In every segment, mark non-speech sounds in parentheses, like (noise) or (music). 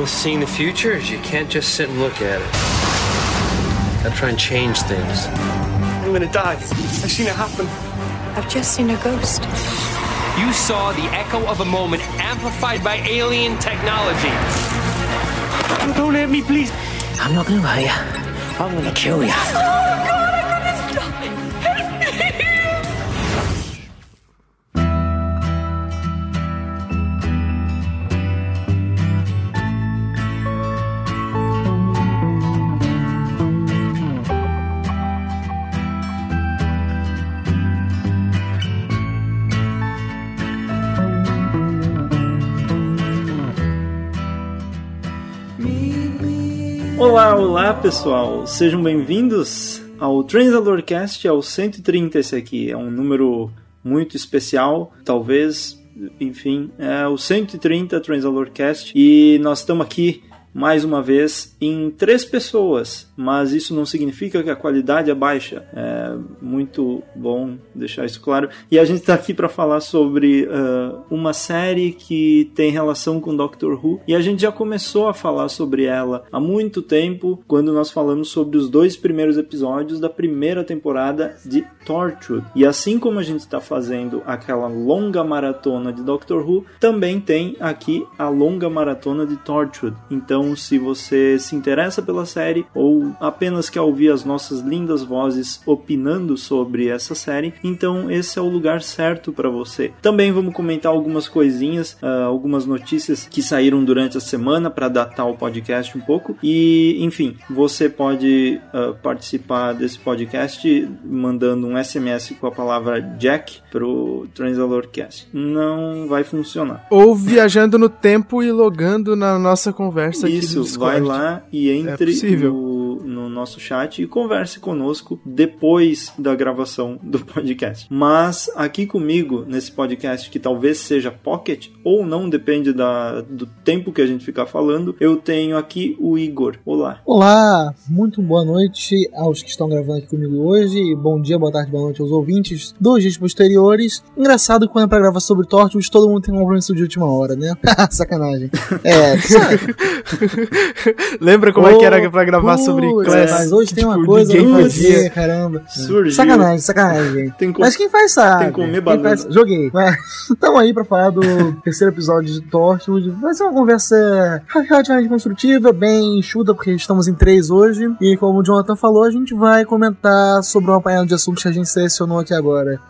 problem with seeing the future is you can't just sit and look at it. Gotta try and change things. I'm gonna die. I've seen it happen. I've just seen a ghost. You saw the echo of a moment amplified by alien technology. Don't hit me, please. I'm not gonna hurt you. I'm gonna kill you. Olá, pessoal, sejam bem-vindos ao Transalorcast, é o 130 esse aqui, é um número muito especial, talvez, enfim, é o 130 Transalorcast. E nós estamos aqui mais uma vez em três pessoas, mas isso não significa que a qualidade é baixa. É muito bom deixar isso claro. E a gente está aqui para falar sobre uh, uma série que tem relação com Doctor Who e a gente já começou a falar sobre ela há muito tempo quando nós falamos sobre os dois primeiros episódios da primeira temporada de Torchwood. E assim como a gente está fazendo aquela longa maratona de Doctor Who, também tem aqui a longa maratona de Torchwood. Então então, se você se interessa pela série ou apenas quer ouvir as nossas lindas vozes opinando sobre essa série, então esse é o lugar certo para você. Também vamos comentar algumas coisinhas, uh, algumas notícias que saíram durante a semana para datar o podcast um pouco. E, enfim, você pode uh, participar desse podcast mandando um SMS com a palavra Jack pro Transalorcast. Não vai funcionar. Ou viajando no tempo e logando na nossa conversa isso, vai lá e entre é no, no, nosso chat e converse conosco depois da gravação do (laughs) podcast. Mas aqui comigo, nesse podcast, que talvez seja pocket ou não, depende da, do tempo que a gente ficar falando, eu tenho aqui o Igor. Olá. Olá, muito boa noite aos que estão gravando aqui comigo hoje. Bom dia, boa tarde, boa noite aos ouvintes dos dias posteriores. Engraçado quando é pra gravar sobre Torchwood, todo mundo tem um compromisso de última hora, né? (laughs) Sacanagem. É, (laughs) sabe? Lembra como oh, é que era pra gravar putz, sobre Class? Mas hoje tem tipo, uma coisa pra fazer, caramba. Surgiu. Sacanagem, sacanagem, gente. Tem mas quem faz sabe. Tem que comer banana. Faz... Joguei. Mas (laughs) estamos aí pra falar do terceiro episódio de Torchwood. Vai ser uma conversa relativamente construtiva, bem enxuta, porque estamos em três hoje. E como o Jonathan falou, a gente vai comentar sobre um apanhado de assuntos que a gente selecionou aqui agora.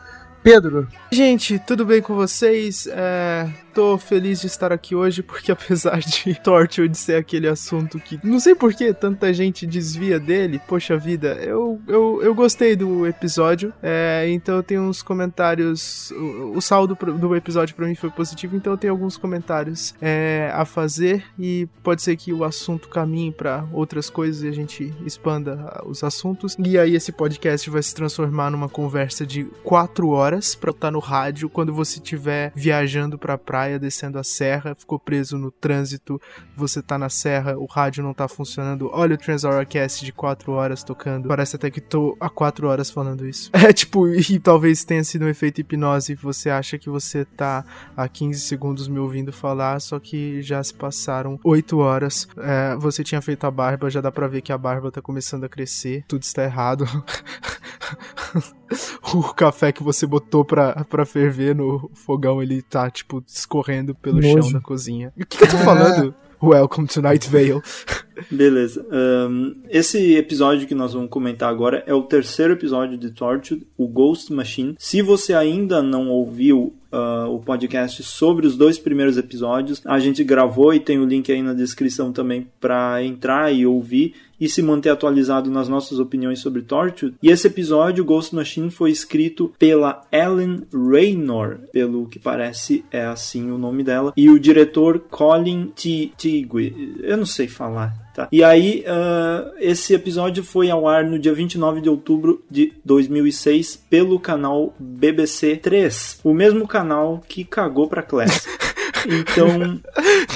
Pedro. Gente, tudo bem com vocês? É tô feliz de estar aqui hoje porque (laughs) apesar de Torchwood ser aquele assunto que não sei por que tanta gente desvia dele, poxa vida, eu, eu, eu gostei do episódio, é, então eu tenho uns comentários, o, o saldo do episódio para mim foi positivo, então eu tenho alguns comentários é, a fazer e pode ser que o assunto caminhe para outras coisas e a gente expanda os assuntos. E aí esse podcast vai se transformar numa conversa de quatro horas para estar no rádio quando você estiver viajando para praia praia, descendo a serra, ficou preso no trânsito, você tá na serra, o rádio não tá funcionando, olha o Transauracast de 4 horas tocando, parece até que tô há 4 horas falando isso. (laughs) É tipo, e talvez tenha sido um efeito hipnose, você acha que você tá há 15 segundos me ouvindo falar, só que já se passaram 8 horas, é, você tinha feito a barba, já dá pra ver que a barba tá começando a crescer, tudo está errado. (laughs) (laughs) o café que você botou pra, pra ferver no fogão, ele tá, tipo, escorrendo pelo Nojo. chão da cozinha. O que, que eu tô ah. falando? Welcome to Night Vale. (laughs) Beleza. Um, esse episódio que nós vamos comentar agora é o terceiro episódio de Tortured, o Ghost Machine. Se você ainda não ouviu uh, o podcast sobre os dois primeiros episódios, a gente gravou e tem o link aí na descrição também para entrar e ouvir e se manter atualizado nas nossas opiniões sobre Torchwood. E esse episódio, Ghost Machine, foi escrito pela Ellen Raynor, pelo que parece é assim o nome dela, e o diretor Colin Tigwe. Eu não sei falar. Tá? E aí, uh, esse episódio foi ao ar no dia 29 de outubro de 2006 pelo canal BBC 3, o mesmo canal que cagou pra Class. (laughs) Então.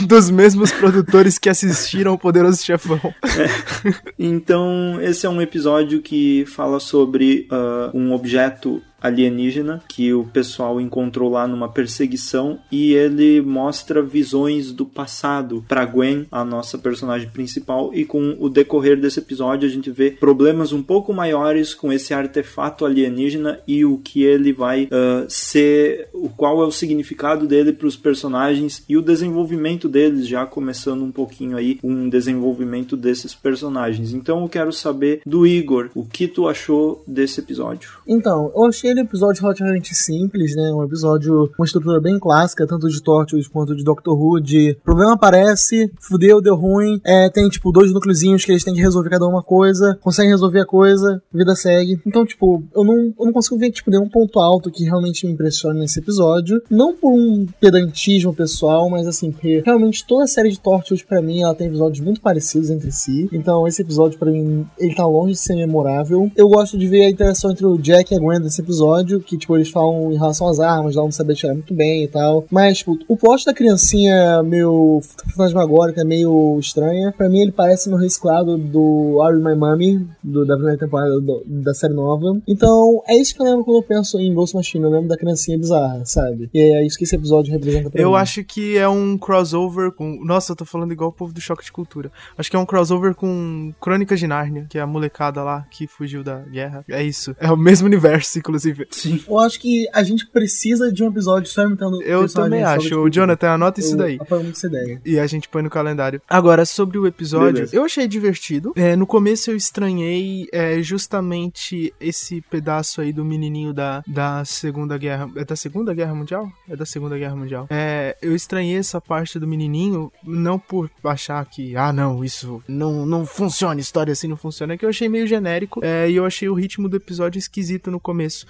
Dos mesmos produtores que assistiram o Poderoso Chefão. É. Então, esse é um episódio que fala sobre uh, um objeto alienígena que o pessoal encontrou lá numa perseguição e ele mostra visões do passado para Gwen, a nossa personagem principal, e com o decorrer desse episódio a gente vê problemas um pouco maiores com esse artefato alienígena e o que ele vai uh, ser, o qual é o significado dele para os personagens e o desenvolvimento deles, já começando um pouquinho aí um desenvolvimento desses personagens. Então eu quero saber do Igor, o que tu achou desse episódio? Então, eu achei ele um episódio relativamente simples, né? Um episódio com uma estrutura bem clássica, tanto de Torchwood quanto de Doctor Who, de problema aparece, fudeu, deu ruim, é, tem tipo dois núcleozinhos que eles têm que resolver cada uma coisa, conseguem resolver a coisa, vida segue. Então, tipo, eu não, eu não consigo ver tipo nenhum ponto alto que realmente me impressione nesse episódio, não por um pedantismo pessoal, mas assim, porque realmente toda a série de Torchwood para mim, ela tem episódios muito parecidos entre si. Então, esse episódio para mim, ele tá longe de ser memorável. Eu gosto de ver a interação entre o Jack e a Gwen nesse episódio, que tipo eles falam em relação às armas, lá não saber tirar muito bem e tal. Mas tipo, o plot da criancinha meio fantasmagórica, meio estranha, para mim ele parece no reciclado do Are You My Mommy, do, da primeira temporada do, da série nova. Então, é isso que eu lembro quando eu penso em Ghost Machine, eu lembro da criancinha bizarra, sabe? E é isso que esse episódio representa pra Eu mim. acho que é um crossover com. Nossa, eu tô falando igual o povo do Choque de Cultura. Acho que é um crossover com Crônicas de Nárnia, que é a molecada lá que fugiu da guerra. É isso. É o mesmo universo, inclusive. Sim. Eu acho que a gente precisa de um episódio só imitando Eu também acho. O. Jonathan, anota isso daí. essa ideia. E a gente põe no calendário. Agora, sobre o episódio, Beleza. eu achei divertido. É, no começo eu estranhei é, justamente esse pedaço aí do menininho da, da Segunda Guerra. É da Segunda Guerra Mundial? É da Segunda Guerra Mundial. É, eu estranhei essa parte do menininho, não por achar que, ah, não, isso não, não funciona, história assim não funciona, é que eu achei meio genérico é, e eu achei o ritmo do episódio esquisito no começo.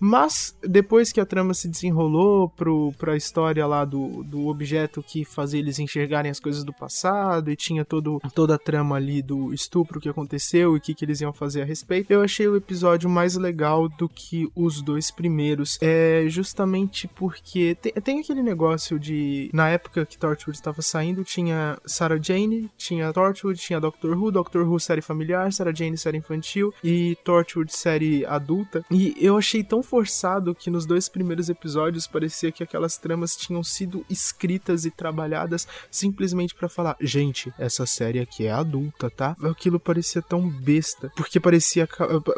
Mas depois que a trama se desenrolou pro, pra história lá do, do objeto que fazia eles enxergarem as coisas do passado e tinha todo, toda a trama ali do estupro que aconteceu e o que, que eles iam fazer a respeito, eu achei o episódio mais legal do que os dois primeiros. É justamente porque tem, tem aquele negócio de. Na época que Torchwood estava saindo, tinha Sarah Jane, tinha Torchwood, tinha Doctor Who, Doctor Who série familiar, Sarah Jane série infantil e Torchwood série adulta. E eu achei tão forçado que nos dois primeiros episódios parecia que aquelas tramas tinham sido escritas e trabalhadas simplesmente pra falar, gente, essa série aqui é adulta, tá? Aquilo parecia tão besta, porque parecia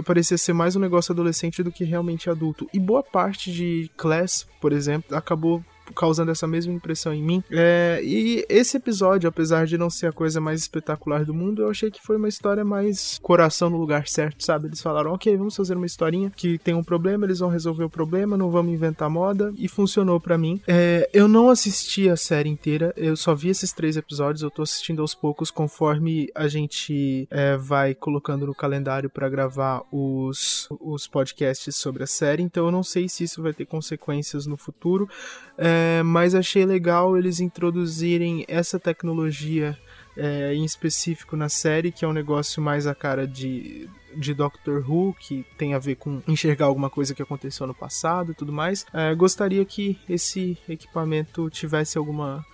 parecia ser mais um negócio adolescente do que realmente adulto. E boa parte de Class, por exemplo, acabou causando essa mesma impressão em mim. É, e esse episódio, apesar de não ser a coisa mais espetacular do mundo, eu achei que foi uma história mais coração no lugar certo, sabe? Eles falaram, ok, vamos fazer uma historinha que tem um problema, eles vão resolver o problema, não vamos inventar moda, e funcionou pra mim. É, eu não assisti a série inteira, eu só vi esses três episódios, eu tô assistindo aos poucos conforme a gente é, vai colocando no calendário pra gravar os, os podcasts sobre a série, então eu não sei se isso vai ter consequências no futuro. É, mas achei legal eles introduzirem essa tecnologia é, em específico na série, que é um negócio mais a cara de, de Doctor Who, que tem a ver com enxergar alguma coisa que aconteceu no passado e tudo mais. É, gostaria que esse equipamento tivesse alguma.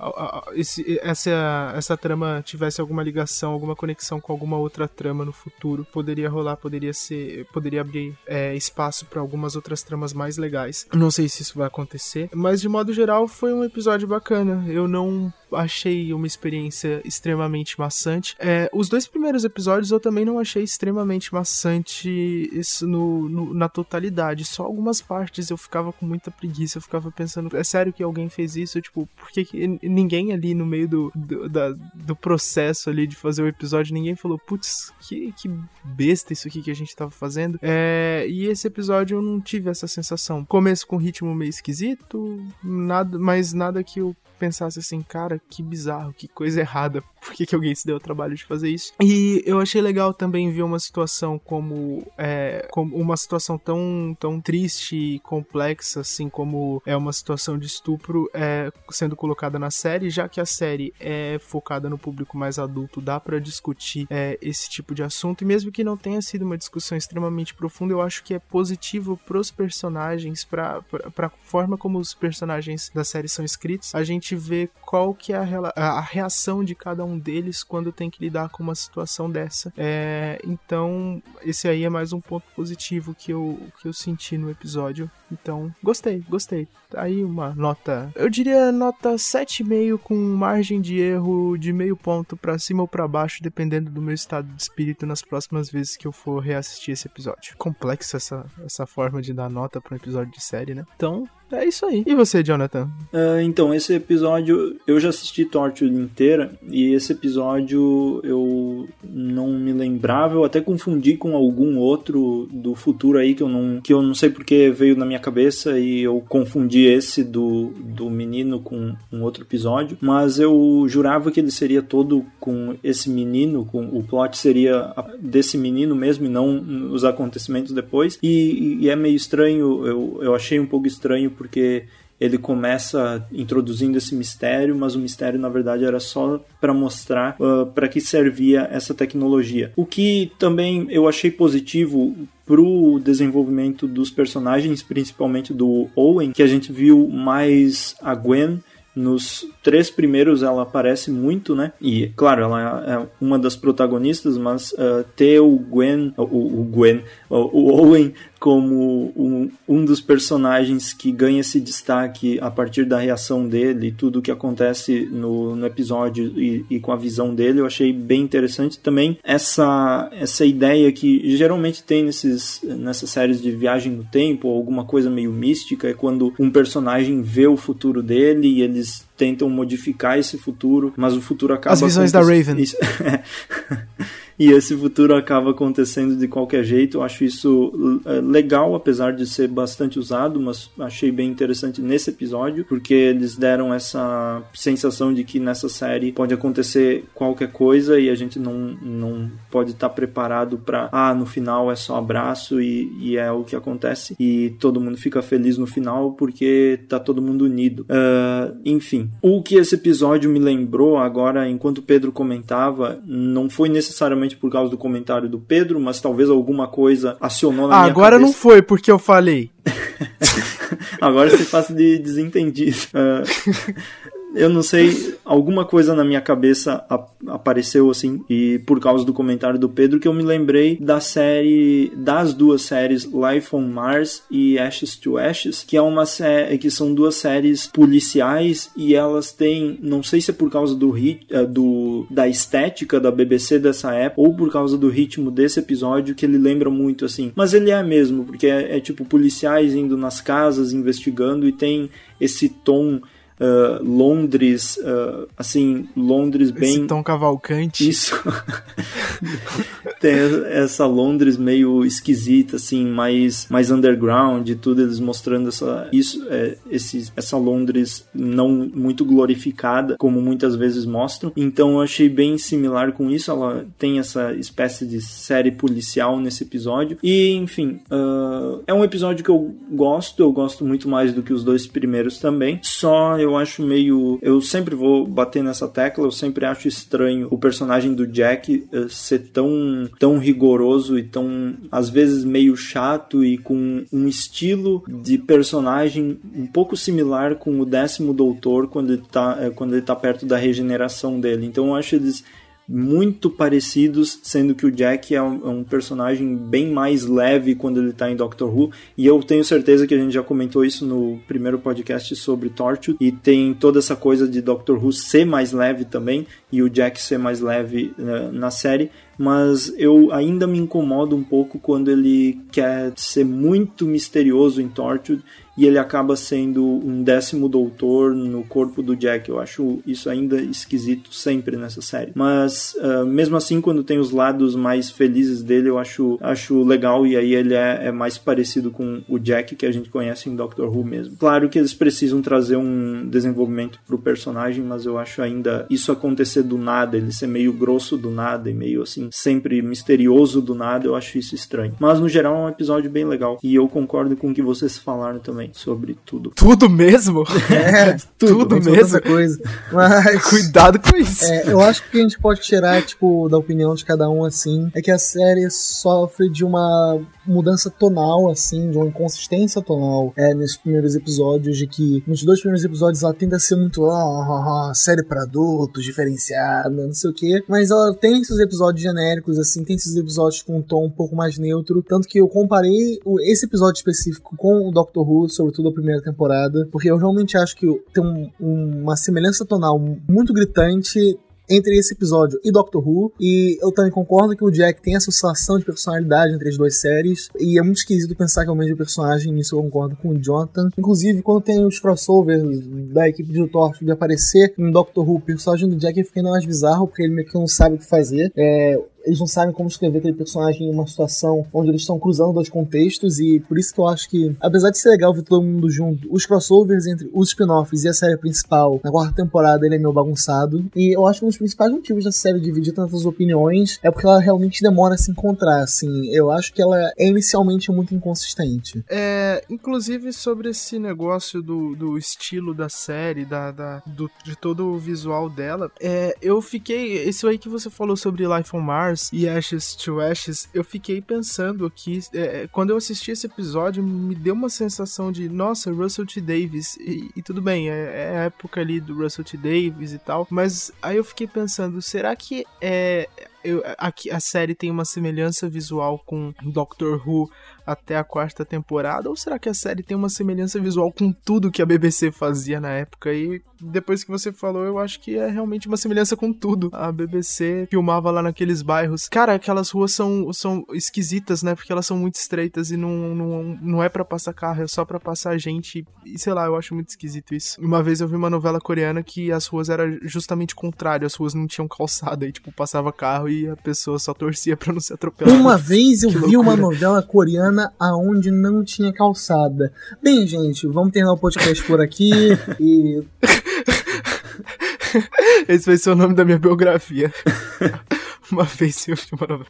esse- essa, essa trama tivesse alguma ligação, alguma conexão com alguma outra trama no futuro. Poderia rolar, poderia ser. Poderia abrir é, espaço para algumas outras tramas mais legais. Não sei se isso vai acontecer, mas de modo geral foi um episódio bacana. Eu não achei uma experiência extremamente maçante. É, os dois primeiros episódios eu também não achei extremamente maçante no, no- na totalidade. Só algumas partes eu ficava com muita preguiça. Eu ficava pensando, é sério que alguém fez isso? Tipo, por que, que ninguém ali no meio do, do, da- do processo ali de fazer o episódio, ninguém falou, putz, que, que besta isso aqui que a gente tava fazendo. É, e esse episódio eu não tive essa sensação. Começo com ritmo meio esquisito, nada, mas nada que eu pensasse assim, cara, que bizarro, que coisa errada, por que, que alguém se deu o trabalho de fazer isso? E eu achei legal também ver uma situação como, é, como uma situação tão, tão triste e complexa, assim como é uma situação de estupro é, sendo colocada na série, já que a série é focada no público mais adulto, dá pra discutir é, esse tipo de assunto, e mesmo que não tenha sido uma discussão extremamente profunda, eu acho que é positivo pros personagens, pra, pra, pra forma como os personagens da série são escritos, a gente gente vê qual que é a, a reação de cada um deles quando tem que lidar com uma situação dessa. É, então, esse aí é mais um ponto positivo que eu, que eu senti no episódio. Então, gostei, gostei. Tá Aí uma nota, eu diria nota 7,5 com margem de erro de meio ponto pra cima ou pra baixo, dependendo do meu estado de espírito nas próximas vezes que eu for reassistir esse episódio. Complexa essa, essa forma de dar nota pra um episódio de série, né? Então, é isso aí. E você, Jonathan? Ah, então, esse episódio eu já assisti Torture inteira e esse episódio eu não me lembrava, eu até confundi com algum outro do futuro aí que eu não, que eu não sei porque veio na minha cabeça e eu confundi esse do, do menino com um outro episódio, mas eu jurava que ele seria todo com esse menino, com o plot seria desse menino mesmo e não os acontecimentos depois. E, e é meio estranho, eu, eu achei um pouco estranho porque ele começa introduzindo esse mistério, mas o mistério na verdade era só para mostrar para que servia essa tecnologia. O que também eu achei positivo pro desenvolvimento dos personagens, principalmente do Owen, que a gente viu mais a Gwen nos três primeiros ela aparece muito, né? E, claro, ela é uma das protagonistas, mas uh, ter o Gwen, o, o Gwen, o, o Owen como um, um dos personagens que ganha esse destaque a partir da reação dele e tudo que acontece no, no episódio e, e com a visão dele, eu achei bem interessante. Também essa, essa ideia que geralmente tem nesses, nessas séries de viagem no tempo, ou alguma coisa meio mística, é quando um personagem vê o futuro dele e eles tentam modificar esse futuro, mas o futuro acaba As visões da Raven. Isso- (laughs) e esse futuro acaba acontecendo de qualquer jeito. Eu acho isso eh, legal, apesar de ser bastante usado, mas achei bem interessante nesse episódio, porque eles deram essa sensação de que nessa série pode acontecer qualquer coisa e a gente não, não pode estar preparado para ah, no final é só abraço e, e é o que acontece e todo mundo fica feliz no final porque tá todo mundo unido. Ah, enfim, o que esse episódio me lembrou agora, enquanto Pedro comentava, não foi necessariamente por causa do comentário do Pedro, mas talvez alguma coisa acionou na Ah, minha agora não cabeça. foi porque eu falei. (laughs) Agora você faz de desentendido. Ah, (laughs) eu não sei, alguma coisa na minha cabeça ap- apareceu assim, e por causa do comentário do Pedro, que eu me lembrei da série, das duas séries Life on Mars e Ashes to Ashes, que é uma série, que são duas séries policiais e elas têm, não sei se é por causa do, rit, eh, do da estética da BBC dessa época ou por causa do ritmo desse episódio que ele lembra muito assim, mas ele é mesmo, porque é, é tipo policiais indo nas casas investigando e tem esse tom ah, Londres, ah, assim, Londres bem. Esse tom cavalcante. Isso. (laughs) Tem essa Londres meio esquisita, assim, mais, mais underground e tudo, eles mostrando essa, isso, é, esse, essa Londres não muito glorificada, como muitas vezes mostram. Então eu achei bem similar com isso. Ela tem essa espécie de série policial nesse episódio. E, enfim, ah, é um episódio que eu gosto, eu gosto muito mais do que os dois primeiros também. Só eu acho meio. Eu sempre vou bater nessa tecla, eu sempre acho estranho o personagem do Jack eh, ser tão, tão rigoroso e tão, às vezes, meio chato e com um estilo de personagem um pouco similar com o décimo doutor quando ele tá, eh, quando ele tá perto da regeneração dele. Então eu acho eles muito parecidos, sendo que o Jack é um, é um personagem bem mais leve quando ele tá em Doctor Who, e eu tenho certeza que a gente já comentou isso no primeiro podcast sobre Torchwood, e tem toda essa coisa de Doctor Who ser mais leve também, e o Jack ser mais leve né, na série, mas eu ainda me incomodo um pouco quando ele quer ser muito misterioso em Torchwood, e ele acaba sendo um décimo doutor no corpo do Jack. Eu acho isso ainda esquisito sempre nessa série. Mas uh, mesmo assim, quando tem os lados mais felizes dele, eu acho, acho legal. E aí ele é, é, mais parecido com o Jack que a gente conhece em Doctor Who mesmo. Claro que eles precisam trazer um desenvolvimento pro personagem, mas eu acho ainda isso acontecer do nada, ele ser meio grosso do nada e meio assim assim, sempre misterioso do nada, eu acho isso estranho. Mas no geral é um episódio bem legal. E eu concordo com o que vocês falaram também sobre tudo. Tudo mesmo? (laughs) É, (laughs) Tudo tem mesmo? coisa. (laughs) Mas. Cuidado com isso. É, eu acho que o que a gente pode tirar, tipo, da opinião de cada um, assim, é que a série sofre de uma mudança tonal, assim, de uma inconsistência tonal é, nesses primeiros episódios, de que nos dois primeiros episódios ela tende a ser muito, ah, ah, ah, série pra adultos, diferenciada, não sei o quê, mas ela tem esses episódios genéricos, assim, tem esses episódios com um tom um pouco mais neutro, tanto que eu comparei esse episódio específico com o Doctor Who, sobretudo a primeira temporada, porque eu realmente acho que tem um- uma semelhança tonal muito gritante entre esse episódio e Doctor Who, e eu também concordo que o Jack tem essa oscilação de personalidade entre as duas séries, e é muito esquisito pensar que é o mesmo personagem, nisso eu concordo com o Jonathan. Inclusive, quando tem os crossovers da equipe de Torch de aparecer em Doctor Who, o personagem do Jack fica ainda mais bizarro, porque ele meio que não sabe o que fazer. É, eles não sabem como escrever aquele personagem em uma situação onde eles estão cruzando dois contextos e por isso que eu acho que, apesar de ser legal ver todo mundo junto, os crossovers entre os spin-offs e a série principal na quarta temporada ele é meio bagunçado e eu acho que um dos principais motivos da série dividir tantas opiniões é porque ela realmente demora a se encontrar, assim, eu acho que ela é inicialmente muito inconsistente. É, inclusive sobre esse negócio do, do estilo da série, da, da- do- de todo o visual dela, é, eu fiquei. Isso aí que você falou sobre Life on Mars e Ashes to Ashes, eu fiquei pensando aqui. é, quando eu assisti esse episódio, me deu uma sensação de, nossa, Russell T. Davis. E, e tudo bem, é, é a época ali do Russell T. Davis e tal. Mas aí eu fiquei pensando, será que é. Eu, aqui, a série tem uma semelhança visual com Doctor Who até a quarta temporada? Ou será que a série tem uma semelhança visual com tudo que a BBC fazia na época? E depois que você falou, eu acho que é realmente uma semelhança com tudo. A BBC filmava lá naqueles bairros. Cara, aquelas ruas são, são esquisitas, né? Porque elas são muito estreitas e não, não, não é pra passar carro, é só pra passar gente. E sei lá, eu acho muito esquisito isso. Uma vez eu vi uma novela coreana que as ruas eram justamente contrário, as ruas não tinham calçada e, tipo, passava carro e a pessoa só torcia pra não ser atropelada. Uma vez eu Que vi uma novela coreana aonde não tinha calçada. Bem, gente, vamos terminar o podcast por aqui (laughs) e Esse vai ser o nome da minha biografia. (laughs) (laughs) Uma vez eu vi uma novela.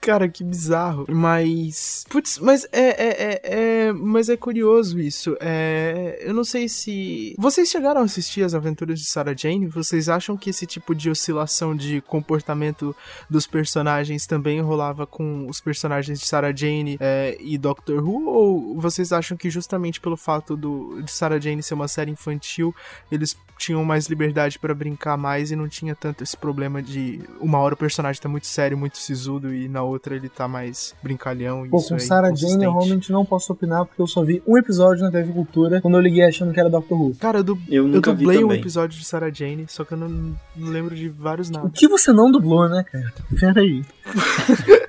Cara, que bizarro. Mas. Putz, mas é, é, é, é- Mas é curioso isso. É. Eu não sei se. Vocês chegaram a assistir as aventuras de Sarah Jane? Vocês acham que esse tipo de oscilação de comportamento dos personagens também rolava com os personagens de Sarah Jane é, e Doctor Who? Ou vocês acham que justamente pelo fato do, de Sarah Jane ser uma série infantil, eles tinham mais liberdade pra brincar mais e não tinha tanto esse problema de uma hora o personagem tá muito sério, muito sisudo e na outra ele tá mais brincalhão e Pô, isso com é Sarah Jane eu realmente não posso opinar porque eu só vi um episódio na TV Cultura quando eu liguei achando que era Doctor Who. Cara, eu, du Eu eu nunca vi dublei um episódio de Sarah Jane, só que eu não, não lembro de vários O nada. que você não dublou, né, cara? Pera aí. (laughs)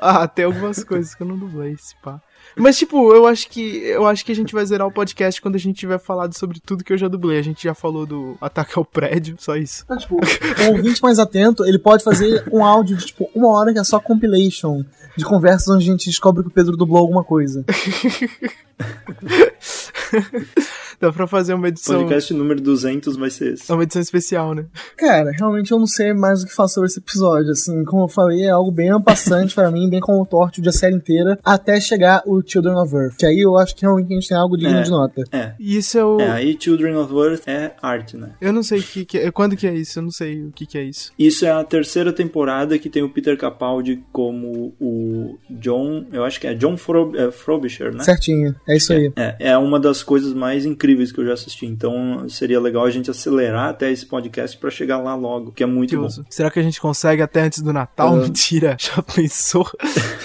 Ah, tem algumas coisas que eu não dublei, se pá. Mas, tipo, eu acho que eu acho que a gente vai zerar o podcast quando a gente tiver falado sobre tudo que eu já dublei. A gente já falou do ataque ao prédio, só isso. Então, tipo, o ouvinte mais atento, ele pode fazer um áudio de, tipo, uma hora que é só compilation de conversas onde a gente descobre que o Pedro dublou alguma coisa. (laughs) (laughs) Dá pra fazer uma edição. Podcast número 200 vai ser esse. É uma edição especial, né? Cara, realmente eu não sei mais o que falar sobre esse episódio. Assim, como eu falei, é algo bem ampassante pra mim, bem como o torto de a série inteira, até chegar o Children of Earth. Que aí eu acho que realmente a gente tem algo digno É. de nota. É. E isso é o. É, aí Children of Earth é arte, né? Eu não sei o que, que é. Quando que é isso? Eu não sei o que, que é isso. Isso é a terceira temporada que tem o Peter Capaldi como o John, eu acho que é John Fro, é, Frobisher, né? Certinho, é isso aí. É, é uma das coisas mais incríveis que eu já assisti. Então seria legal a gente acelerar até esse podcast pra chegar lá logo, que é muito bom. Será que a gente consegue até antes do Natal? Ah. (laughs) Mentira. Já pensou?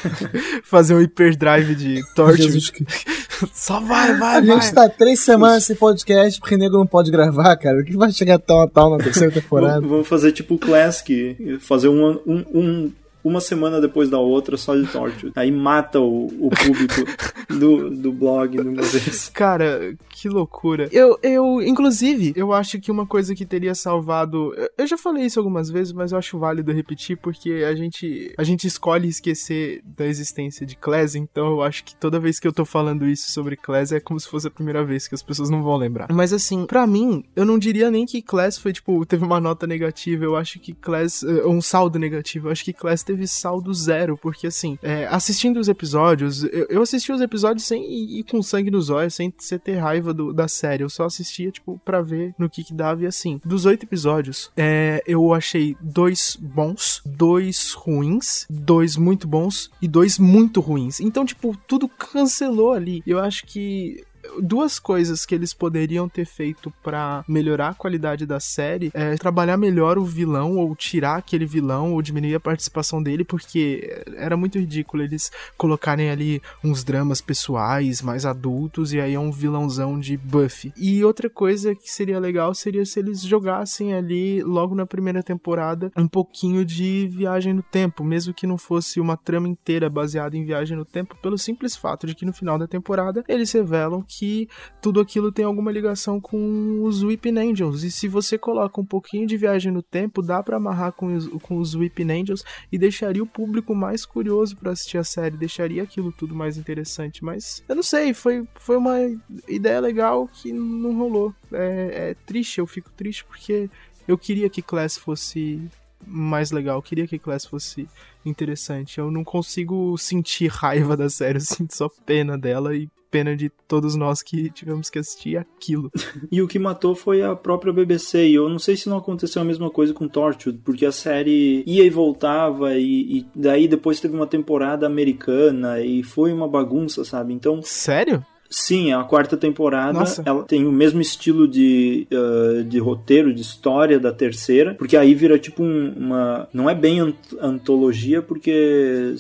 (laughs) Fazer um hyperdrive de Torture? (laughs) Só vai, vai, A vai. gente tá três semanas nesse podcast porque o nego não pode gravar, cara. O que vai chegar até o Natal na terceira temporada? Vamos vamos fazer tipo o Classic, fazer um, um, um, uma semana depois da outra só de Torchwood. Aí mata o, o público do, do blog de uma vez. (laughs) Cara, que loucura. Eu, eu, inclusive, eu acho que uma coisa que teria salvado. eu- já falei isso algumas vezes, mas eu acho válido repetir, porque a gente, a gente escolhe esquecer da existência de Class, então eu acho que toda vez que eu tô falando isso sobre Class é como se fosse a primeira vez que as pessoas não vão lembrar. Mas assim, pra mim, eu não diria nem que Class foi, tipo, teve uma nota negativa, eu acho que Class. eh, um saldo negativo, eu acho que Class teve saldo zero, porque assim, é, assistindo os episódios, eu, eu assisti os episódios sem ir com sangue nos olhos, sem sem ter raiva do- da série. Eu só assistia, tipo, pra ver no que que dava. E assim, dos oito episódios, é, eu achei dois bons, dois ruins, dois muito bons e dois muito ruins. Então, tipo, tudo cancelou ali. Eu acho que duas coisas que eles poderiam ter feito pra melhorar a qualidade da série é trabalhar melhor o vilão ou tirar aquele vilão ou diminuir a participação dele porque era muito ridículo eles colocarem ali uns dramas pessoais mais adultos e aí é um vilãozão de Buffy. E outra coisa que seria legal seria se eles jogassem ali logo na primeira temporada um pouquinho de viagem no tempo, mesmo que não fosse uma trama inteira baseada em viagem no tempo, pelo simples fato de que no final da temporada eles revelam que tudo aquilo tem alguma ligação com os Weeping Angels. E se você coloca um pouquinho de viagem no tempo, dá pra amarrar com os, com os Weeping Angels e deixaria o público mais curioso pra assistir a série, deixaria aquilo tudo mais interessante. Mas eu não sei, foi, foi uma ideia legal que não rolou. É, é triste, eu fico triste porque eu queria que Class fosse mais legal, eu queria que Class fosse interessante. Eu não consigo sentir raiva da série, eu sinto só pena dela e pena de todos nós que tivemos que assistir aquilo. E o que matou foi a própria BBC. E eu não sei se não aconteceu a mesma coisa com Torchwood, porque a série ia e voltava, e, e daí depois teve uma temporada americana, e foi uma bagunça, sabe? Então, Sério? sim, a quarta temporada Nossa. ela tem o mesmo estilo de, uh, de roteiro, de história da terceira, porque aí vira tipo um- uma. Não é bem ant- antologia, porque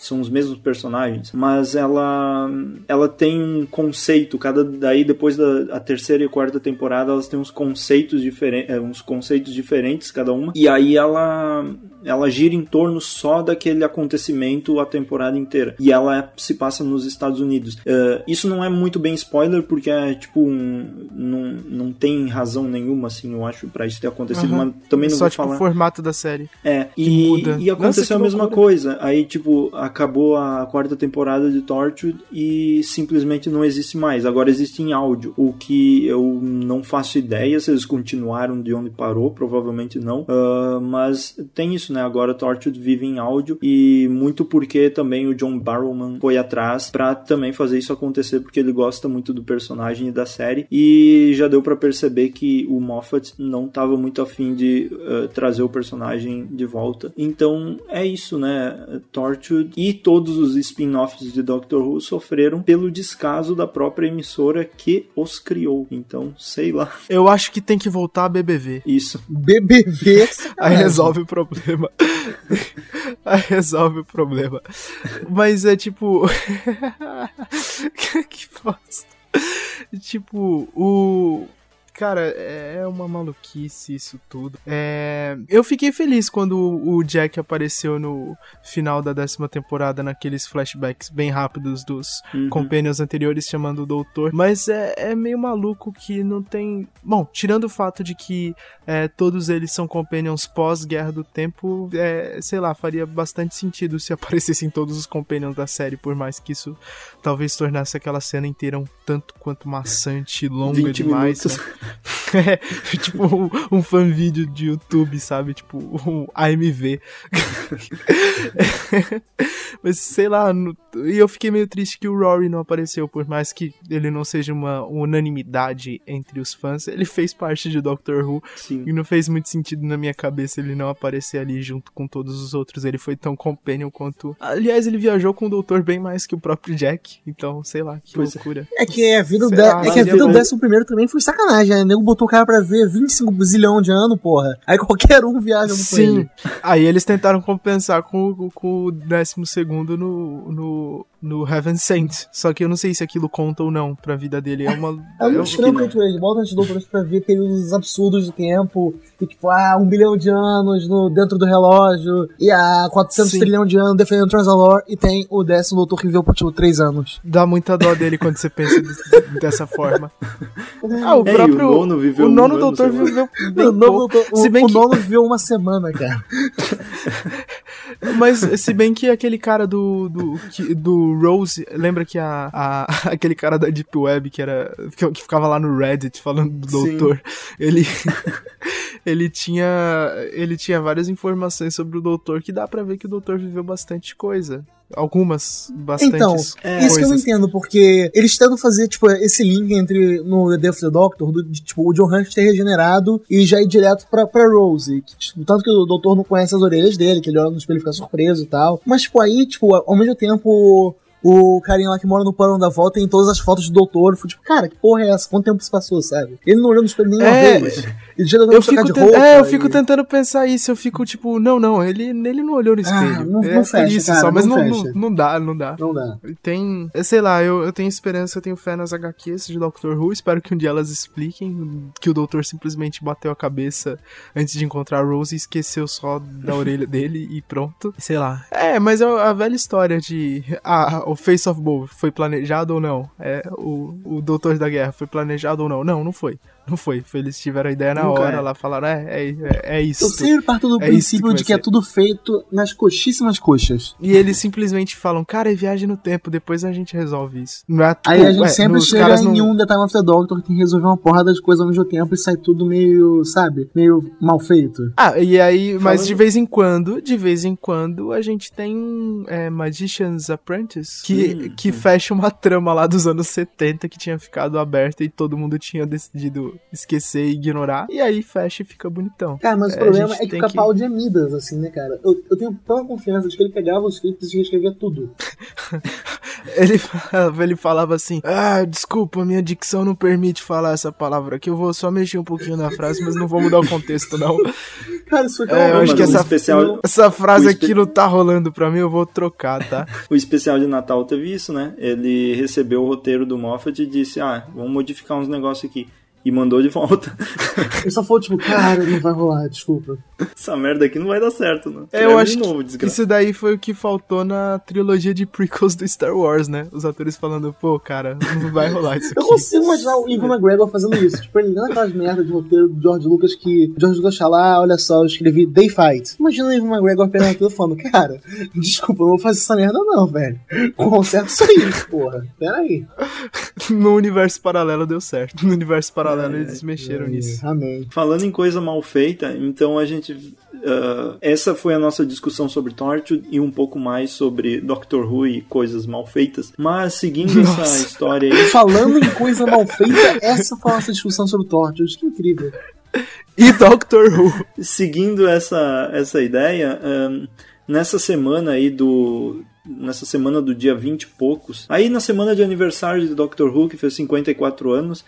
são os mesmos personagens, mas ela ela tem um conceito, cada daí depois da a terceira e quarta temporada elas têm uns conceitos diferentes, uns conceitos diferentes cada uma, e aí ela ela gira em torno só daquele acontecimento a temporada inteira. E ela é- se passa nos Estados Unidos. Eh, isso não é muito bem spoiler, porque é tipo um, não, não tem razão nenhuma, assim, eu acho, pra isso ter acontecido, Aham. mas também não Só vou tipo falar. o formato da série. É, e, muda. e aconteceu Nossa, a mesma loucura. coisa. Aí, tipo, acabou a quarta temporada de Torchwood e simplesmente não existe mais. Agora existe em áudio, o que eu não faço ideia se eles continuaram de onde parou, provavelmente não. Ah, mas tem isso, né? Agora Torchwood vive em áudio e muito porque também o John Barrowman foi atrás pra também fazer isso acontecer, porque ele gosta muito do personagem e da série. E já deu pra perceber que o Moffat não tava muito afim de eh, trazer o personagem de volta. Então é isso, né? Torchwood e todos os spin-offs de Doctor Who sofreram pelo descaso da própria emissora que os criou. Então, sei lá. (laughs) Eu acho que tem que voltar a BBV. Isso. BBV. (laughs) Aí resolve o problema. (laughs) Aí resolve o problema. Mas é tipo. que bosta. Tipo, o. Cara, é uma maluquice isso tudo. É... Eu fiquei feliz quando o Jack apareceu no final da décima temporada, naqueles flashbacks bem rápidos dos Uhum. companions anteriores chamando o doutor. Mas é, é meio maluco que não tem. Bom, tirando o fato de que é, todos eles são companions pós-Guerra do Tempo, é, sei lá, faria bastante sentido se (laughs) aparecessem todos os companions da série, por mais que isso talvez tornasse aquela cena inteira um tanto quanto maçante e longa 20 demais. né? É, (laughs) tipo um, um fan vídeo de YouTube, sabe? Tipo um AMV. (laughs) Mas sei lá, no- e eu fiquei meio triste que o Rory não apareceu, por mais que ele não seja uma unanimidade entre os fãs, ele fez parte de Doctor Who Sim. e não fez muito sentido na minha cabeça ele não aparecer ali junto com todos os outros. Ele foi tão companion quanto. Aliás, ele viajou com o Doutor bem mais que o próprio Jack, então sei lá, que Pois é. loucura. É que a vida, do, lá, é que a vida do décimo primeiro também foi sacanagem, né? O nego botou o cara pra ver 25 zilhão de ano, porra. Aí qualquer um viaja com Sim. ele. Aí eles tentaram compensar com, o- com o décimo segundo no, no no Heaven Sent. Só que eu não sei se aquilo conta ou não pra vida dele. É uma. É muito eu- estranho que tipo, eles botam esses doutores pra ver períodos absurdos de tempo, e tipo, ah, um bilhão de anos no, dentro do relógio, e há 400 Sim. trilhão de anos defendendo o Transalor, e tem o décimo doutor que viveu por tipo 3 anos. Dá muita dó dele quando você pensa des- dessa forma. (laughs) Ah, o É, e o próprio. nono viveu o um nono ano, doutor viveu bem O pouco. doutor- Se o, bem o que- nono viveu uma semana, cara. (laughs) Mas se bem que aquele cara do, do, que- do Rose, lembra que a, a- (laughs) aquele cara da Deep Web que era que, que ficava lá no Reddit falando do Sim. doutor, ele (laughs) ele tinha ele tinha várias informações sobre o doutor que dá pra ver que o doutor viveu bastante coisa. Algumas, bastante Então, coisas. Isso que eu não entendo, porque eles tentam fazer, tipo, esse link entre no The Death of the Doctor, do, de, tipo, o John Hunt ter regenerado e já ir direto pra, pra Rose. Que, tipo, tanto que o doutor não conhece as orelhas dele, que ele olha no espelho e fica surpreso e tal. Mas, tipo, aí, tipo, ao mesmo tempo. O carinha lá que mora no plano da volta tem todas as fotos do doutor. Fui tipo, cara, que porra é essa? Quanto tempo se passou, sabe? Ele não olhou no espelho nenhuma É, vez. Ele já deu Eu fico, de roupa. é, eu fico e- tentando pensar isso. Eu fico tipo, não, não, ele, ele não olhou no espelho. Ah, não- é não fecha, isso cara, só, mas não não, não, não dá, não dá. Não dá. Tem, é, sei lá, eu, eu tenho esperança, eu tenho fé nas HQs de Doctor Who. Espero que um dia elas expliquem que o doutor simplesmente bateu a cabeça antes de encontrar a Rose e esqueceu só da orelha (laughs) dele e pronto. Sei lá. É, mas é a velha história de ah, o Face of Bow foi planejado ou não? É, o, o Doutor da Guerra foi planejado ou não? Não, não foi. Não foi. Foi, Eles tiveram a ideia na Nunca hora é. lá, falaram, é, é, é, é isso. Eu sempre parto do É princípio de que é tudo feito nas coxíssimas coxas. E eles simplesmente falam, cara, é viagem no tempo, depois a gente resolve isso. Não é, Aí a gente é, sempre chega em não- um The Time of the Doctor que tem que resolver uma porrada de coisas ao mesmo tempo e sai tudo meio, sabe, meio mal feito. Ah, e aí, mas Falando- de vez em quando, de vez em quando, a gente tem é, Magician's Apprentice, que, Sim, que fecha uma trama lá dos anos 70 que tinha ficado aberta e todo mundo tinha decidido esquecer e ignorar. E aí fecha e fica bonitão. Cara, mas É, o problema é que o Capaldi é Midas, assim, né, cara? Eu, eu tenho tanta confiança de que ele pegava os scripts e reescrevia tudo. (laughs) Ele, falava- ele falava assim: Ah, desculpa, minha dicção não permite falar essa palavra aqui. Eu vou só mexer um pouquinho na frase, mas não vou mudar o contexto, não. (laughs) Cara, isso foi tão É, eu Não, acho que essa, especial- (laughs) essa frase espe- aqui não tá rolando pra mim, eu vou trocar, tá? O especial de Natal teve isso, né? Ele recebeu o roteiro do Moffat e disse: Ah, vamos modificar uns negócios aqui. E mandou de volta. (laughs) Ele só falou, tipo, cara, não vai rolar, desculpa. Essa merda aqui não vai dar certo, não. É, eu acho que novo, desgraça. isso daí foi o que faltou na trilogia de prequels do Star Wars, né? Os atores falando, pô, cara, não vai rolar isso (laughs) Eu aqui. consigo imaginar o Ivan McGregor fazendo isso. Tipo, ele dando aquelas merdas de roteiro do George Lucas que o George Lucas fala, ah, olha só, eu escrevi Day Fight. Imagina o Ivan McGregor pegando aquilo e falando, cara, desculpa, eu não vou fazer essa merda não, velho. Conserta isso aí, porra. Pera aí. (laughs) No universo paralelo deu certo. No universo paralelo eles mexeram nisso. Amém. Falando em coisa mal feita, então a gente. ah, essa foi a nossa discussão sobre Torchwood e um pouco mais sobre Doctor Who e coisas mal feitas. Mas seguindo Nossa. essa história aí. Falando em coisa mal feita, essa foi a nossa discussão sobre Torchwood. Que incrível. E Doctor Who. seguindo essa, essa ideia, ahn, nessa semana aí do. Nessa semana do dia 20 e poucos, aí na semana de aniversário de Doctor Who, que fez 54 anos,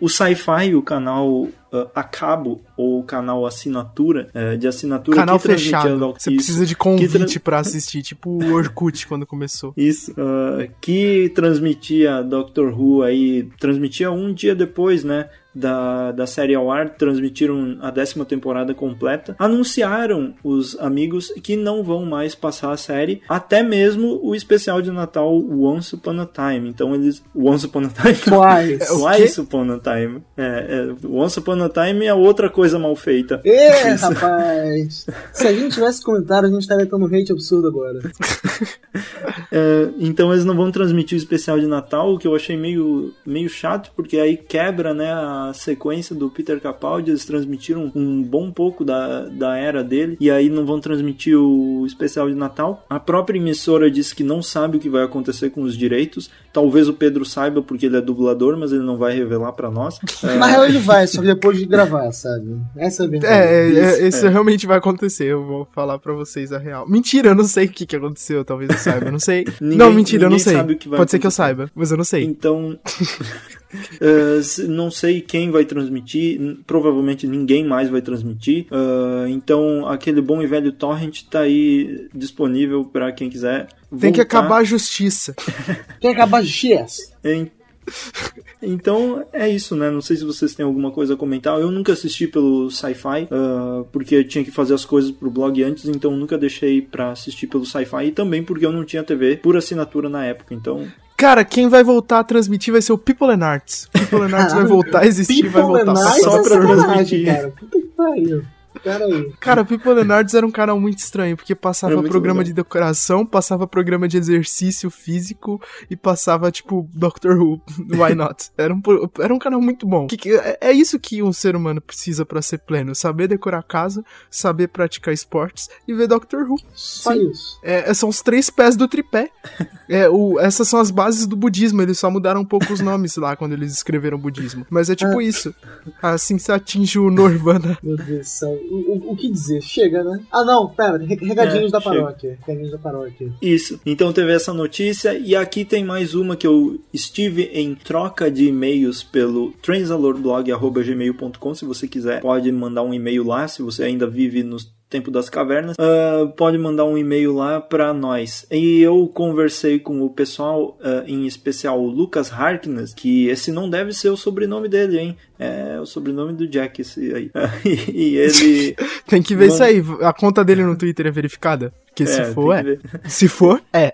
o Sci-Fi, o canal ah, a cabo, ou o canal assinatura, eh, de assinatura Canal que transmitia fechado. Você precisa de convite tran- pra assistir, tipo o Orkut quando começou. Isso, ah, que transmitia Doctor Who aí, transmitia um dia depois, né, da, da série ao ar, transmitiram a décima temporada completa, anunciaram os amigos que não vão mais passar a série, até mesmo o especial de Natal Once Upon a Time, então eles... Once Upon a Time? (laughs) Twice. o Twice Upon a Time. É, é, Once Upon a Time é outra coisa mal feita. Ê, (laughs) rapaz. Se a gente tivesse comentário, a gente estaria tendo um hate absurdo agora. (laughs) É, então eles não vão transmitir o especial de Natal, o que eu achei meio, meio chato, porque aí quebra né, a sequência do Peter Capaldi, eles transmitiram um bom pouco da, da era dele, e aí não vão transmitir o especial de Natal. A própria emissora disse que não sabe o que vai acontecer com os direitos, talvez o Pedro saiba porque ele é dublador, mas ele não vai revelar pra nós. (laughs) É, Na real, ele vai, só depois de gravar, sabe? Essa é a verdade. É, é, Isso, é, isso é. realmente vai acontecer. Eu vou falar pra vocês a real. Mentira, eu não sei o que, que aconteceu. Talvez eu saiba, eu não sei. (laughs) Ninguém- não, mentira, eu não sei. sabe o que vai Pode ser que eu acontecer. saiba, mas eu não sei. Então, (laughs) Uh, não sei quem vai transmitir, provavelmente ninguém mais vai transmitir. Uh, então, aquele bom e velho torrent tá aí disponível para quem quiser. Voltar. (laughs) Tem que acabar a justiça. Tem que acabar a justiça. Então é isso, né? Não sei se vocês têm alguma coisa a comentar. Eu nunca assisti pelo Sci-Fi, uh, porque eu tinha que fazer as coisas pro blog antes, então nunca deixei pra assistir pelo Sci-Fi. E também porque eu não tinha TV por assinatura na época, então Cara, quem vai voltar a transmitir vai ser o People and Arts. People and Arts vai voltar a existir, People vai voltar só pra transmitir. Cara, puta que pariu. Peraí. Cara, People Leonards era um canal muito estranho, porque passava programa legal. de decoração, passava programa de exercício físico e passava, tipo, Doctor Who. (laughs) Why not? Era um, era um canal muito bom. Que, que, é, é isso que um ser humano precisa para ser pleno: saber decorar casa, saber praticar esportes e ver Doctor Who. Só isso. É, são os três pés do tripé. (laughs) É, o, essas são as bases do budismo. Eles só mudaram um pouco os nomes lá quando eles escreveram budismo. Mas é tipo é. isso. Assim se atinge o Nirvana. Meu Deus do céu o, o, que dizer? Chega, né? Ah, não, pera, recadinhos é, da paróquia. Recadinhos da paróquia. Isso. Então teve essa notícia e aqui tem mais uma que eu estive em troca de e-mails pelo transalorblog.gmail.com. Se você quiser, pode mandar um e-mail lá. Se você ainda vive nos Tempo das Cavernas, uh, pode mandar um e-mail lá para nós. E eu conversei com o pessoal, uh, em especial o Lucas Harkness, que esse não deve ser o sobrenome dele, hein? É o sobrenome do Jack, esse aí. (laughs) e ele. (laughs) Tem que ver isso aí. A conta dele no Twitter é verificada? Que é, se for, é. Se for, é.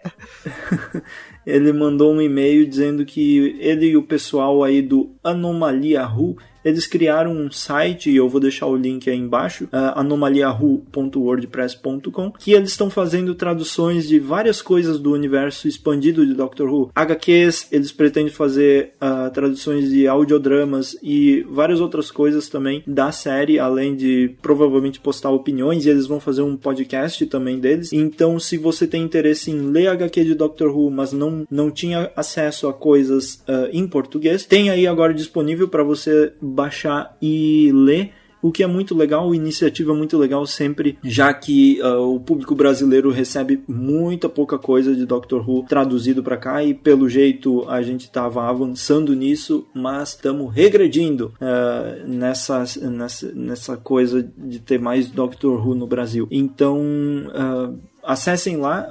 ele mandou um e-mail dizendo que ele e o pessoal aí do Anomalia Ru eles criaram um site, e eu vou deixar o link aí embaixo, uh, anomaliahu.wordpress.com, que eles estão fazendo traduções de várias coisas do universo expandido de Doctor Who. HQs, eles pretendem fazer uh, traduções de audiodramas e várias outras coisas também da série, além de provavelmente postar opiniões, e eles vão fazer um podcast também deles. Então, se você tem interesse em ler HQ de Doctor Who, mas não, não tinha acesso a coisas uh, em português, tem aí agora disponível para você baixar e ler o que é muito legal, iniciativa muito legal sempre, já que uh, o público brasileiro recebe muita pouca coisa de Doctor Who traduzido para cá e pelo jeito a gente estava avançando nisso, mas estamos regredindo uh, nessa, nessa, nessa coisa de ter mais Doctor Who no Brasil. Então, uh, acessem lá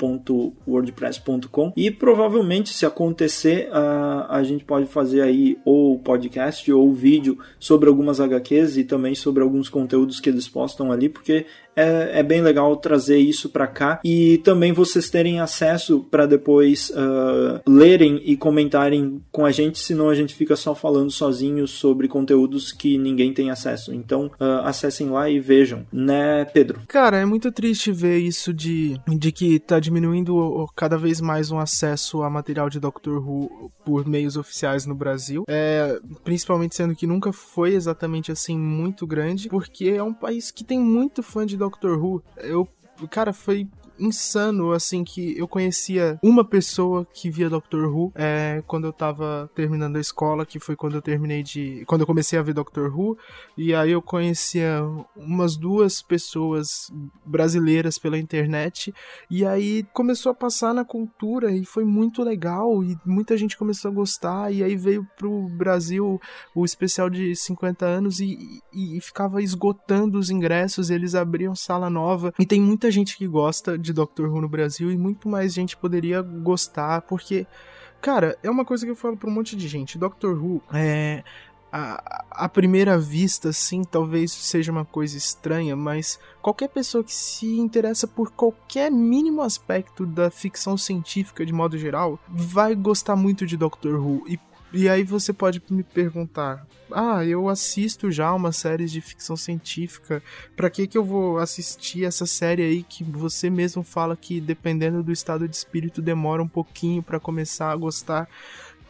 anomaliahu.wordpress.com e provavelmente se acontecer uh, a gente pode fazer aí ou podcast ou vídeo sobre algumas HQs e também sobre alguns conteúdos que eles postam ali porque é, é bem legal trazer isso para cá e também vocês terem acesso para depois uh, lerem e comentarem com a gente, senão a gente fica só falando sozinho sobre conteúdos que ninguém tem acesso. Então uh, acessem lá e vejam, né, Pedro? Cara, é muito triste ver isso de, de que tá diminuindo cada vez mais um acesso a material de Doctor Who por meios oficiais no Brasil, é, principalmente sendo que nunca foi exatamente assim muito grande, porque é um país que tem muito fã de Doctor Who. Eu, cara, foi insano, assim, que eu conhecia uma pessoa que via Doctor Who é, quando eu tava terminando a escola, que foi quando eu terminei de. Quando eu comecei a ver Doctor Who. E aí eu conhecia umas duas pessoas brasileiras pela internet. E aí começou a passar na cultura e foi muito legal. E muita gente começou a gostar. E aí veio pro Brasil o especial de 50 anos e, e, e ficava esgotando os ingressos. eles abriam sala nova. E tem muita gente que gosta de de Doctor Who no Brasil e muito mais gente poderia gostar, porque, cara, é uma coisa que eu falo pra um monte de gente. Doctor Who é. A, a primeira vista, sim, talvez seja uma coisa estranha, mas qualquer pessoa que se interessa por qualquer mínimo aspecto da ficção científica de modo geral vai gostar muito de Doctor Who. E e aí você pode me perguntar: "Ah, eu assisto já uma série de ficção científica, para que que eu vou assistir essa série aí que você mesmo fala que dependendo do estado de espírito demora um pouquinho para começar a gostar?"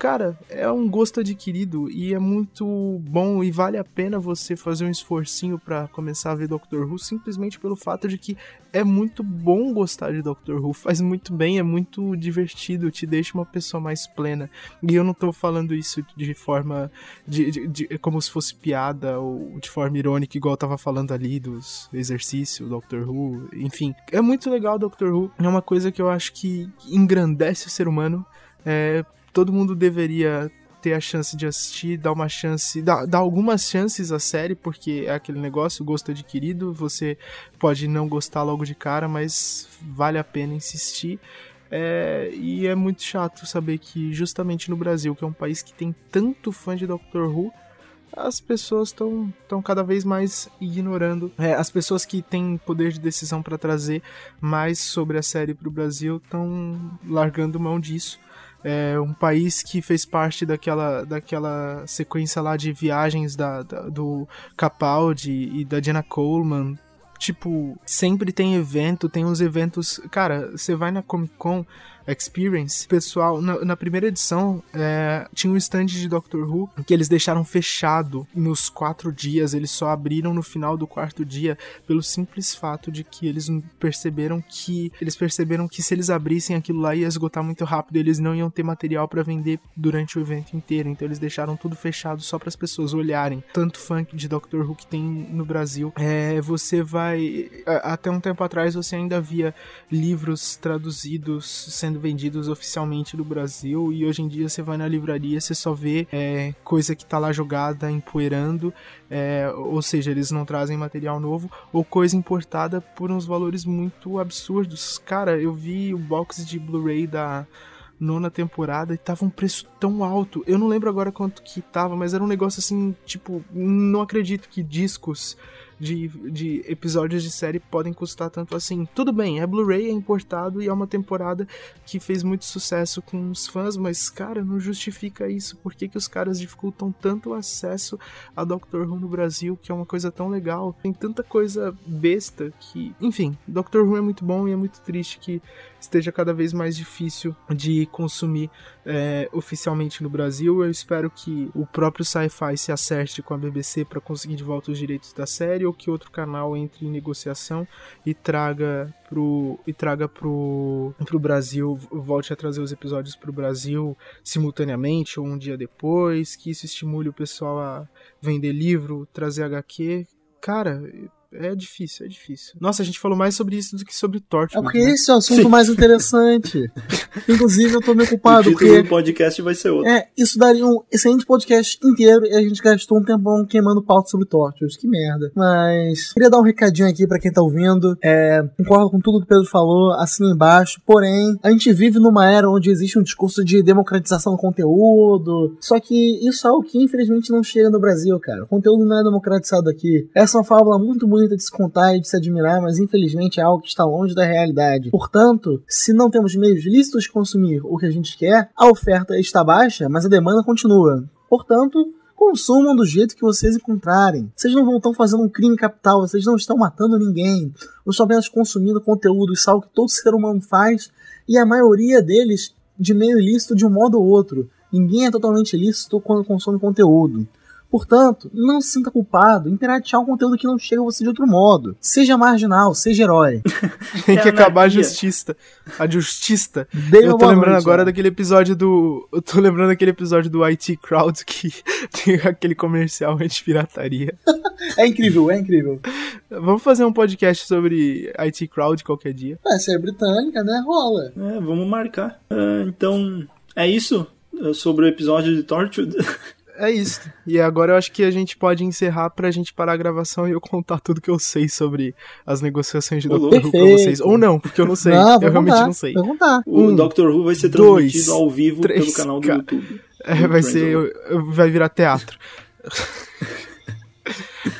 Cara, é um gosto adquirido e é muito bom e vale a pena você fazer um esforcinho para começar a ver Doctor Who simplesmente pelo fato de que é muito bom gostar de Doctor Who, faz muito bem, é muito divertido, te deixa uma pessoa mais plena. E eu não tô falando isso de forma de, de, de como se fosse piada ou de forma irônica, igual eu tava falando ali dos exercícios, Doctor Who, enfim. É muito legal Doctor Who, é uma coisa que eu acho que engrandece o ser humano. É, todo mundo deveria ter a chance de assistir, dar uma chance, dar, dar algumas chances à série, porque é aquele negócio, gosto adquirido, você pode não gostar logo de cara, mas vale a pena insistir. É, e é muito chato saber que justamente no Brasil, que é um país que tem tanto fã de Doctor Who, as pessoas estão cada vez mais ignorando. É, as pessoas que têm poder de decisão para trazer mais sobre a série para o Brasil estão largando mão disso. É um país que fez parte daquela, daquela sequência lá de viagens da, da do Capaldi e da Jenna Coleman tipo, sempre tem evento, tem uns eventos. Cara, você vai na Comic Con, Experience, pessoal, na, na primeira edição é, tinha um stand de Doctor Who que eles deixaram fechado nos quatro dias, eles só abriram no final do quarto dia pelo simples fato de que eles perceberam que eles perceberam que se eles abrissem aquilo lá ia esgotar muito rápido, eles não iam ter material para vender durante o evento inteiro, então eles deixaram tudo fechado só para as pessoas olharem. Tanto funk de Doctor Who que tem no Brasil, é, você vai até um tempo atrás você ainda via livros traduzidos sendo vendidos oficialmente no Brasil e hoje em dia você vai na livraria você só vê é, coisa que tá lá jogada empoeirando é, ou seja eles não trazem material novo ou coisa importada por uns valores muito absurdos cara eu vi o box de Blu-ray da nona temporada e tava um preço tão alto. Eu não lembro agora quanto que tava, mas era um negócio assim, tipo, não acredito que discos de, de episódios de série podem custar tanto assim. Tudo bem, é Blu-ray, é importado e é uma temporada que fez muito sucesso com os fãs, mas, cara, não justifica isso. Por que, que os caras dificultam tanto o acesso a Doctor Who no Brasil, que é uma coisa tão legal? Tem tanta coisa besta que. Enfim, Doctor Who é muito bom e é muito triste que esteja cada vez mais difícil de consumir é, oficialmente no Brasil. Eu espero que o próprio Sci-Fi se acerte com a BBC para conseguir de volta os direitos da série ou que outro canal entre em negociação e traga pro e traga pro, pro Brasil, volte a trazer os episódios pro Brasil simultaneamente ou um dia depois, que isso estimule o pessoal a vender livro, trazer HQ. Cara, é difícil, é difícil. Nossa, a gente falou mais sobre isso do que sobre Torchwood. É porque né? esse é o assunto Sim. mais interessante. (laughs) Inclusive, eu tô meio ocupado. O porque... do podcast vai ser outro. É, isso daria um excelente podcast inteiro e a gente gastou um tempão queimando pauta sobre Torchwood. Que merda. Mas, queria dar um recadinho aqui para quem tá ouvindo. É, concordo com tudo que o Pedro falou, assim embaixo. Porém, a gente vive numa era onde existe um discurso de democratização do conteúdo. Só que isso é o que infelizmente não chega no Brasil, cara. O conteúdo não é democratizado aqui. Essa é uma fábula muito bonita bonita de se contar e de se admirar, mas infelizmente é algo que está longe da realidade. Portanto, se não temos meios lícitos de consumir o que a gente quer, a oferta está baixa, mas a demanda continua. Portanto, consumam do jeito que vocês encontrarem. Vocês não estão fazendo um crime capital, vocês não estão matando ninguém. Vocês estão apenas consumindo conteúdo, isso é algo que todo ser humano faz, e a maioria deles de meio ilícito de um modo ou outro. Ninguém é totalmente ilícito quando consome conteúdo. Portanto, não se sinta culpado em piratear um conteúdo que não chega a você de outro modo. Seja marginal, seja herói. (laughs) Tem que acabar a justiça. A justiça. eu tô lembrando noite, agora daquele episódio do. Eu tô lembrando daquele episódio do IT Crowd que (laughs) tem aquele comercial anti-pirataria. é incrível, é incrível. Vamos fazer um podcast sobre IT Crowd qualquer dia. É, se é britânica, né? Rola. É, vamos marcar. Uh, então, é isso sobre o episódio de Tortured. (laughs) é isso. E agora eu acho que a gente pode encerrar pra gente parar a gravação e eu contar tudo que eu sei sobre as negociações de Dr. Who pra vocês. Ou não, porque eu não sei. Não, eu realmente contar, não sei. O Dr. Who vai ser transmitido dois, ao vivo três, pelo canal do YouTube. É, vai ser. Vai virar teatro. (laughs)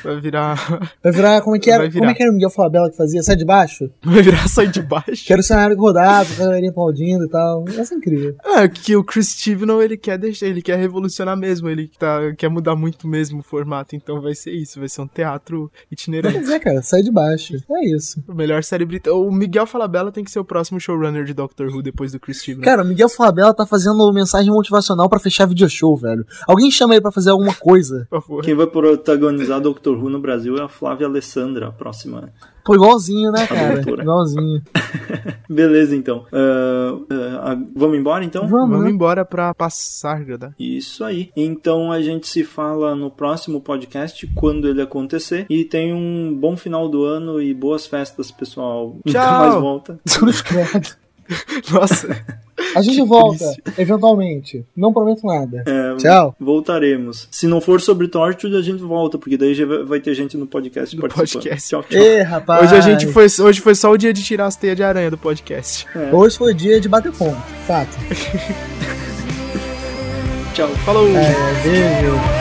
Vai virar. Vai virar. Como é que era? Como é que era o Miguel Falabella que fazia? Sai de baixo? Vai virar sai de baixo. Quero cenário rodado, galerinha aplaudindo e tal. Isso é incrível. É, que o Chris Chibnall, ele quer deixar, ele quer revolucionar mesmo, ele tá, quer mudar muito mesmo o formato, então vai ser isso, vai ser um teatro itinerante. Pois é, cara, sai de baixo. É isso. O melhor série britânica. O Miguel Falabella tem que ser o próximo showrunner de Doctor Who depois do Chris Chibnall. Cara, o Miguel Falabella tá fazendo mensagem motivacional para fechar video show, velho. Alguém chama ele para fazer alguma coisa. Quem vai protagonizar Doctor Who no Brasil é a Flávia Alessandra, a próxima. Pô, igualzinho, né, cara? (laughs) igualzinho. Beleza, então. Uh, uh, vamos embora, então? Vamos, vamos né? embora pra passar, Gada. Isso aí. Então a gente se fala no próximo podcast, quando ele acontecer. E tem um bom final do ano e boas festas, pessoal. Tchau! Nunca mais volta. (laughs) Nossa. A gente (laughs) volta, eventualmente. Não prometo nada. É, Tchau. Voltaremos. Se não for sobre Torture, a gente volta, porque daí já vai ter gente no podcast No participando. podcast. Tchau, tchau. Ê, rapaz. Hoje a gente foi, hoje foi só o dia de tirar as teias de aranha do podcast. Hoje foi dia de bater ponto. Fato. (laughs) Tchau. Falou! É, beijo.